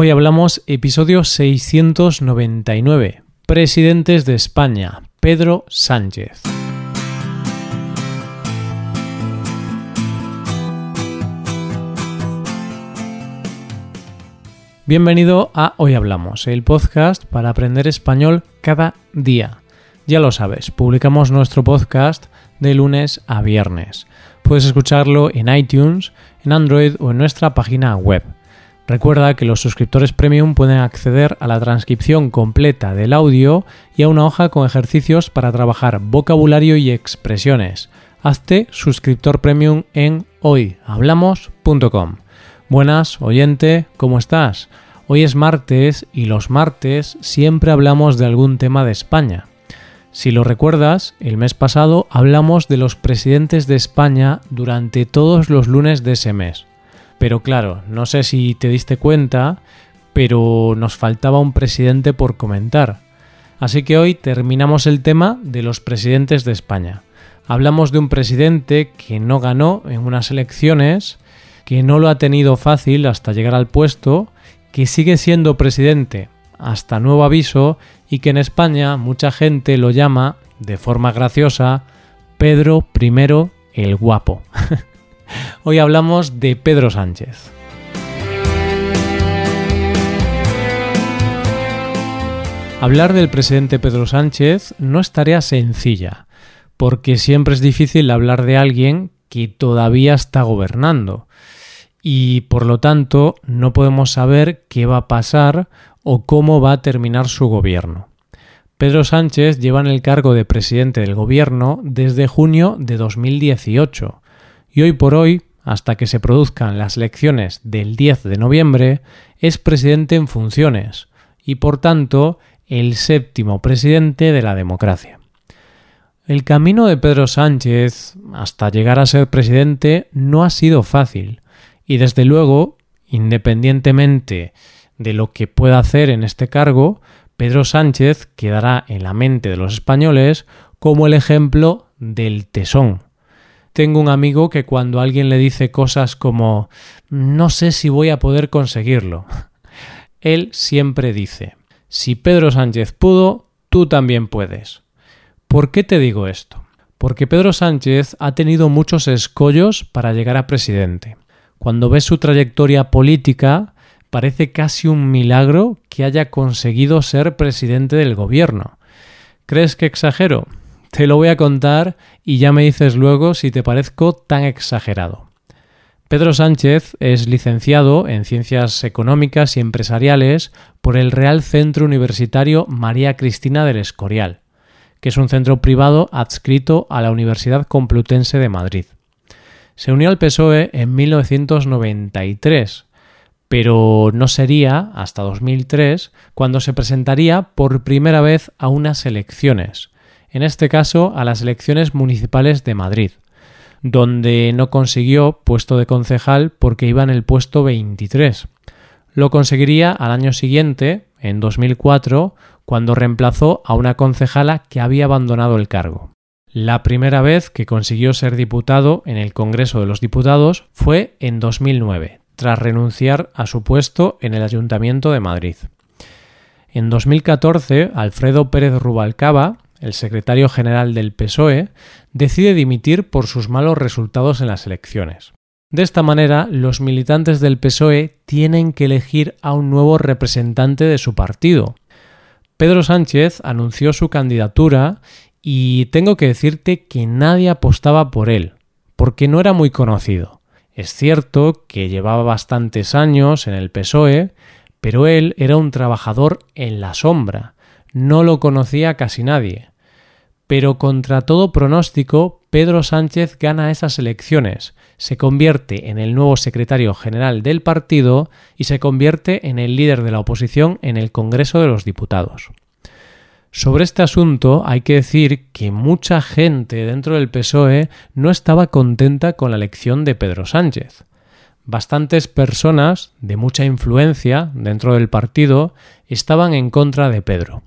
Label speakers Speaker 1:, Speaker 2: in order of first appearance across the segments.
Speaker 1: Hoy hablamos episodio 699, Presidentes de España, Pedro Sánchez. Bienvenido a Hoy Hablamos, el podcast para aprender español cada día. Ya lo sabes, publicamos nuestro podcast de lunes a viernes. Puedes escucharlo en iTunes, en Android o en nuestra página web. Recuerda que los suscriptores premium pueden acceder a la transcripción completa del audio y a una hoja con ejercicios para trabajar vocabulario y expresiones. Hazte suscriptor premium en hoyhablamos.com. Buenas, oyente, ¿cómo estás? Hoy es martes y los martes siempre hablamos de algún tema de España. Si lo recuerdas, el mes pasado hablamos de los presidentes de España durante todos los lunes de ese mes. Pero claro, no sé si te diste cuenta, pero nos faltaba un presidente por comentar. Así que hoy terminamos el tema de los presidentes de España. Hablamos de un presidente que no ganó en unas elecciones, que no lo ha tenido fácil hasta llegar al puesto, que sigue siendo presidente hasta nuevo aviso y que en España mucha gente lo llama, de forma graciosa, Pedro I el Guapo. Hoy hablamos de Pedro Sánchez. Hablar del presidente Pedro Sánchez no es tarea sencilla, porque siempre es difícil hablar de alguien que todavía está gobernando y por lo tanto no podemos saber qué va a pasar o cómo va a terminar su gobierno. Pedro Sánchez lleva en el cargo de presidente del gobierno desde junio de 2018 y hoy por hoy, hasta que se produzcan las elecciones del 10 de noviembre, es presidente en funciones y por tanto el séptimo presidente de la democracia. El camino de Pedro Sánchez hasta llegar a ser presidente no ha sido fácil y desde luego, independientemente de lo que pueda hacer en este cargo, Pedro Sánchez quedará en la mente de los españoles como el ejemplo del tesón, tengo un amigo que cuando alguien le dice cosas como no sé si voy a poder conseguirlo, él siempre dice, si Pedro Sánchez pudo, tú también puedes. ¿Por qué te digo esto? Porque Pedro Sánchez ha tenido muchos escollos para llegar a presidente. Cuando ves su trayectoria política, parece casi un milagro que haya conseguido ser presidente del gobierno. ¿Crees que exagero? Te lo voy a contar y ya me dices luego si te parezco tan exagerado. Pedro Sánchez es licenciado en Ciencias Económicas y Empresariales por el Real Centro Universitario María Cristina del Escorial, que es un centro privado adscrito a la Universidad Complutense de Madrid. Se unió al PSOE en 1993, pero no sería hasta 2003 cuando se presentaría por primera vez a unas elecciones, en este caso a las elecciones municipales de Madrid, donde no consiguió puesto de concejal porque iba en el puesto 23. Lo conseguiría al año siguiente, en 2004, cuando reemplazó a una concejala que había abandonado el cargo. La primera vez que consiguió ser diputado en el Congreso de los Diputados fue en 2009, tras renunciar a su puesto en el Ayuntamiento de Madrid. En 2014, Alfredo Pérez Rubalcaba el secretario general del PSOE, decide dimitir por sus malos resultados en las elecciones. De esta manera, los militantes del PSOE tienen que elegir a un nuevo representante de su partido. Pedro Sánchez anunció su candidatura y tengo que decirte que nadie apostaba por él, porque no era muy conocido. Es cierto que llevaba bastantes años en el PSOE, pero él era un trabajador en la sombra, no lo conocía casi nadie. Pero contra todo pronóstico, Pedro Sánchez gana esas elecciones, se convierte en el nuevo secretario general del partido y se convierte en el líder de la oposición en el Congreso de los Diputados. Sobre este asunto hay que decir que mucha gente dentro del PSOE no estaba contenta con la elección de Pedro Sánchez. Bastantes personas de mucha influencia dentro del partido estaban en contra de Pedro.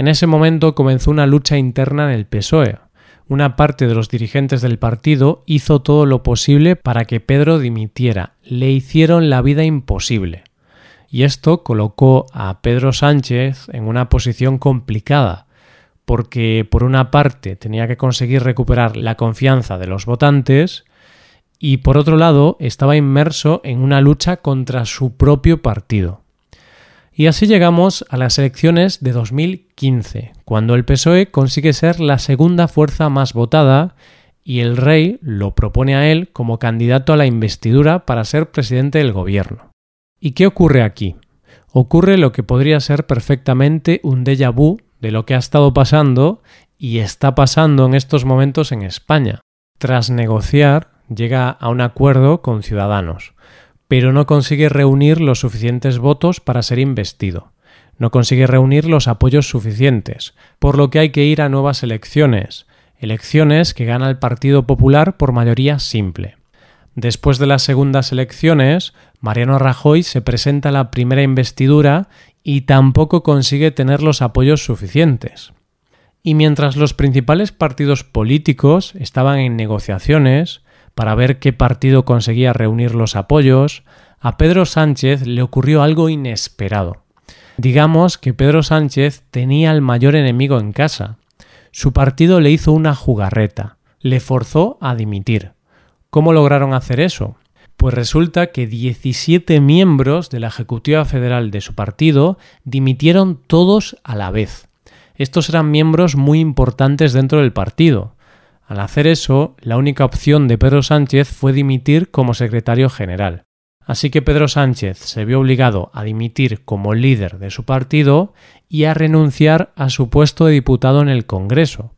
Speaker 1: En ese momento comenzó una lucha interna en el PSOE. Una parte de los dirigentes del partido hizo todo lo posible para que Pedro dimitiera. Le hicieron la vida imposible. Y esto colocó a Pedro Sánchez en una posición complicada, porque por una parte tenía que conseguir recuperar la confianza de los votantes y por otro lado estaba inmerso en una lucha contra su propio partido. Y así llegamos a las elecciones de 2015, cuando el PSOE consigue ser la segunda fuerza más votada y el rey lo propone a él como candidato a la investidura para ser presidente del gobierno. ¿Y qué ocurre aquí? Ocurre lo que podría ser perfectamente un déjà vu de lo que ha estado pasando y está pasando en estos momentos en España. Tras negociar, llega a un acuerdo con Ciudadanos, pero no consigue reunir los suficientes votos para ser investido. No consigue reunir los apoyos suficientes, por lo que hay que ir a nuevas elecciones, elecciones que gana el Partido Popular por mayoría simple. Después de las segundas elecciones, Mariano Rajoy se presenta a la primera investidura y tampoco consigue tener los apoyos suficientes. Y mientras los principales partidos políticos estaban en negociaciones para ver qué partido conseguía reunir los apoyos, a Pedro Sánchez le ocurrió algo inesperado. Digamos que Pedro Sánchez tenía al mayor enemigo en casa, su partido le hizo una jugarreta, le forzó a dimitir. ¿Cómo lograron hacer eso? Pues resulta que 17 miembros de la Ejecutiva Federal de su partido dimitieron todos a la vez. Estos eran miembros muy importantes dentro del partido. Al hacer eso, la única opción de Pedro Sánchez fue dimitir como secretario general. Así que Pedro Sánchez se vio obligado a dimitir como líder de su partido y a renunciar a su puesto de diputado en el Congreso.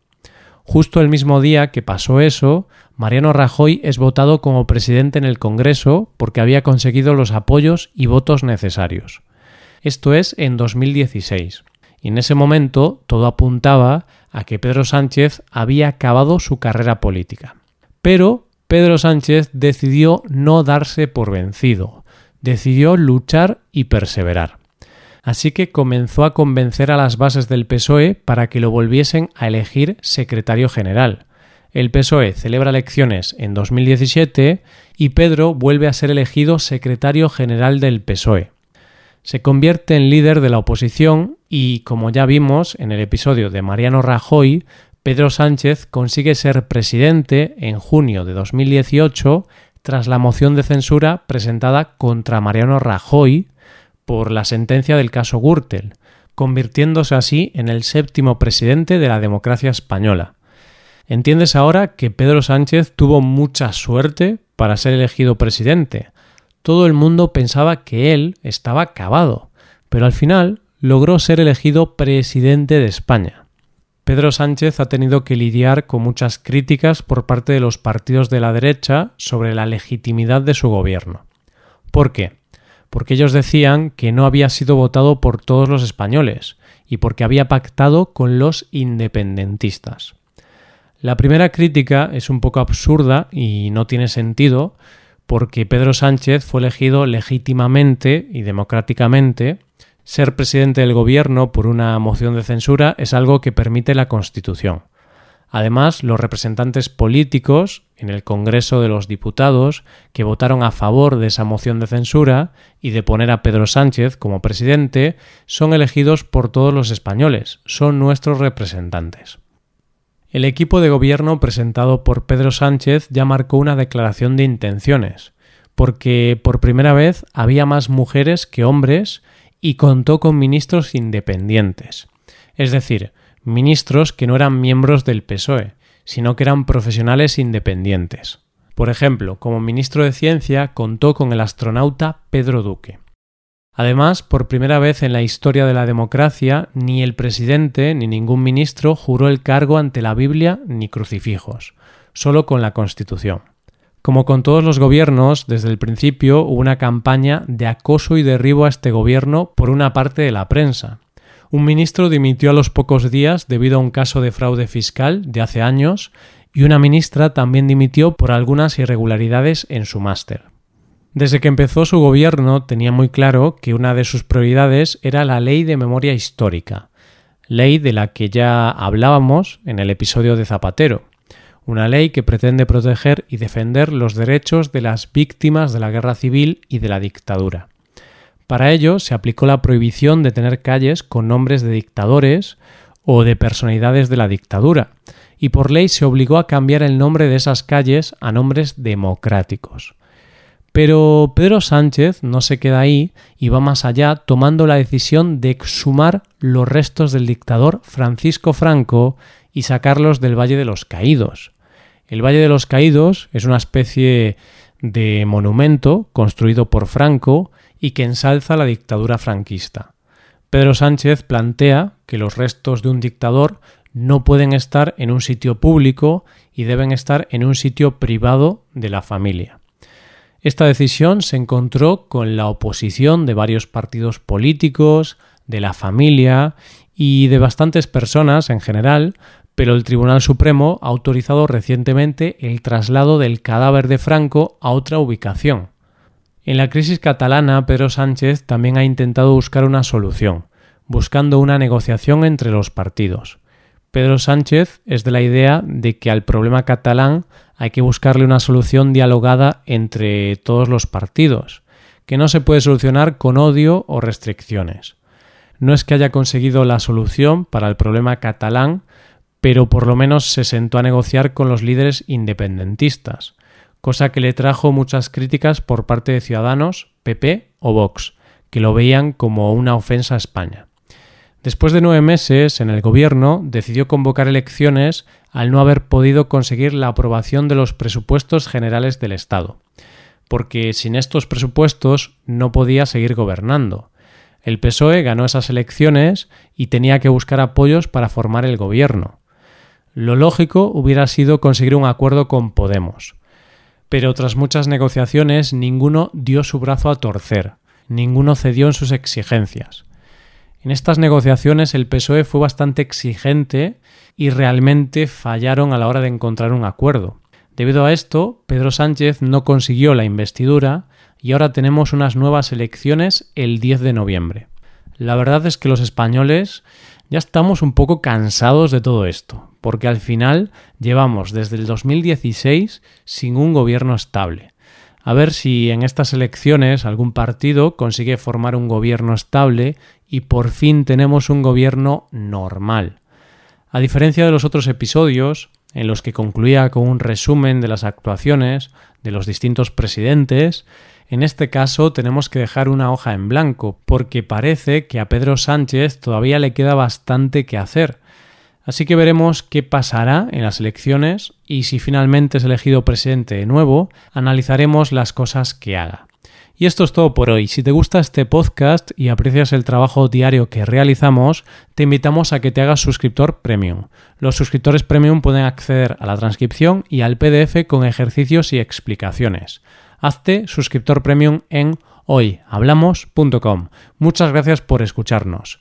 Speaker 1: Justo el mismo día que pasó eso, Mariano Rajoy es votado como presidente en el Congreso porque había conseguido los apoyos y votos necesarios. Esto es en 2016. Y en ese momento todo apuntaba a que Pedro Sánchez había acabado su carrera política. Pero Pedro Sánchez decidió no darse por vencido, decidió luchar y perseverar. Así que comenzó a convencer a las bases del PSOE para que lo volviesen a elegir secretario general. El PSOE celebra elecciones en 2017 y Pedro vuelve a ser elegido secretario general del PSOE. Se convierte en líder de la oposición y, como ya vimos en el episodio de Mariano Rajoy, Pedro Sánchez consigue ser presidente en junio de 2018 tras la moción de censura presentada contra Mariano Rajoy por la sentencia del caso Gürtel, convirtiéndose así en el séptimo presidente de la democracia española. Entiendes ahora que Pedro Sánchez tuvo mucha suerte para ser elegido presidente. Todo el mundo pensaba que él estaba acabado, pero al final logró ser elegido presidente de España. Pedro Sánchez ha tenido que lidiar con muchas críticas por parte de los partidos de la derecha sobre la legitimidad de su gobierno. ¿Por qué? Porque ellos decían que no había sido votado por todos los españoles y porque había pactado con los independentistas. La primera crítica es un poco absurda y no tiene sentido porque Pedro Sánchez fue elegido legítimamente y democráticamente ser presidente del gobierno por una moción de censura es algo que permite la Constitución. Además, los representantes políticos en el Congreso de los Diputados que votaron a favor de esa moción de censura y de poner a Pedro Sánchez como presidente son elegidos por todos los españoles, son nuestros representantes. El equipo de gobierno presentado por Pedro Sánchez ya marcó una declaración de intenciones, porque por primera vez había más mujeres que hombres y contó con ministros independientes, es decir, ministros que no eran miembros del PSOE, sino que eran profesionales independientes. Por ejemplo, como ministro de Ciencia contó con el astronauta Pedro Duque. Además, por primera vez en la historia de la democracia, ni el presidente ni ningún ministro juró el cargo ante la Biblia ni crucifijos, solo con la Constitución. Como con todos los gobiernos, desde el principio hubo una campaña de acoso y derribo a este gobierno por una parte de la prensa. Un ministro dimitió a los pocos días debido a un caso de fraude fiscal de hace años y una ministra también dimitió por algunas irregularidades en su máster. Desde que empezó su gobierno tenía muy claro que una de sus prioridades era la ley de memoria histórica, ley de la que ya hablábamos en el episodio de Zapatero una ley que pretende proteger y defender los derechos de las víctimas de la guerra civil y de la dictadura. Para ello se aplicó la prohibición de tener calles con nombres de dictadores o de personalidades de la dictadura, y por ley se obligó a cambiar el nombre de esas calles a nombres democráticos. Pero Pedro Sánchez no se queda ahí y va más allá tomando la decisión de exhumar los restos del dictador Francisco Franco y sacarlos del Valle de los Caídos. El Valle de los Caídos es una especie de monumento construido por Franco y que ensalza la dictadura franquista. Pedro Sánchez plantea que los restos de un dictador no pueden estar en un sitio público y deben estar en un sitio privado de la familia. Esta decisión se encontró con la oposición de varios partidos políticos, de la familia y de bastantes personas en general, pero el Tribunal Supremo ha autorizado recientemente el traslado del cadáver de Franco a otra ubicación. En la crisis catalana, Pedro Sánchez también ha intentado buscar una solución, buscando una negociación entre los partidos. Pedro Sánchez es de la idea de que al problema catalán hay que buscarle una solución dialogada entre todos los partidos, que no se puede solucionar con odio o restricciones. No es que haya conseguido la solución para el problema catalán, pero por lo menos se sentó a negociar con los líderes independentistas, cosa que le trajo muchas críticas por parte de Ciudadanos, PP o Vox, que lo veían como una ofensa a España. Después de nueve meses en el gobierno, decidió convocar elecciones al no haber podido conseguir la aprobación de los presupuestos generales del Estado, porque sin estos presupuestos no podía seguir gobernando. El PSOE ganó esas elecciones y tenía que buscar apoyos para formar el gobierno. Lo lógico hubiera sido conseguir un acuerdo con Podemos. Pero tras muchas negociaciones ninguno dio su brazo a torcer, ninguno cedió en sus exigencias. En estas negociaciones el PSOE fue bastante exigente y realmente fallaron a la hora de encontrar un acuerdo. Debido a esto, Pedro Sánchez no consiguió la investidura y ahora tenemos unas nuevas elecciones el 10 de noviembre. La verdad es que los españoles ya estamos un poco cansados de todo esto, porque al final llevamos desde el 2016 sin un gobierno estable. A ver si en estas elecciones algún partido consigue formar un gobierno estable y por fin tenemos un gobierno normal. A diferencia de los otros episodios, en los que concluía con un resumen de las actuaciones de los distintos presidentes, en este caso tenemos que dejar una hoja en blanco, porque parece que a Pedro Sánchez todavía le queda bastante que hacer. Así que veremos qué pasará en las elecciones y si finalmente es elegido presidente de nuevo, analizaremos las cosas que haga. Y esto es todo por hoy. Si te gusta este podcast y aprecias el trabajo diario que realizamos, te invitamos a que te hagas suscriptor premium. Los suscriptores premium pueden acceder a la transcripción y al PDF con ejercicios y explicaciones. Hazte suscriptor premium en hoyhablamos.com. Muchas gracias por escucharnos.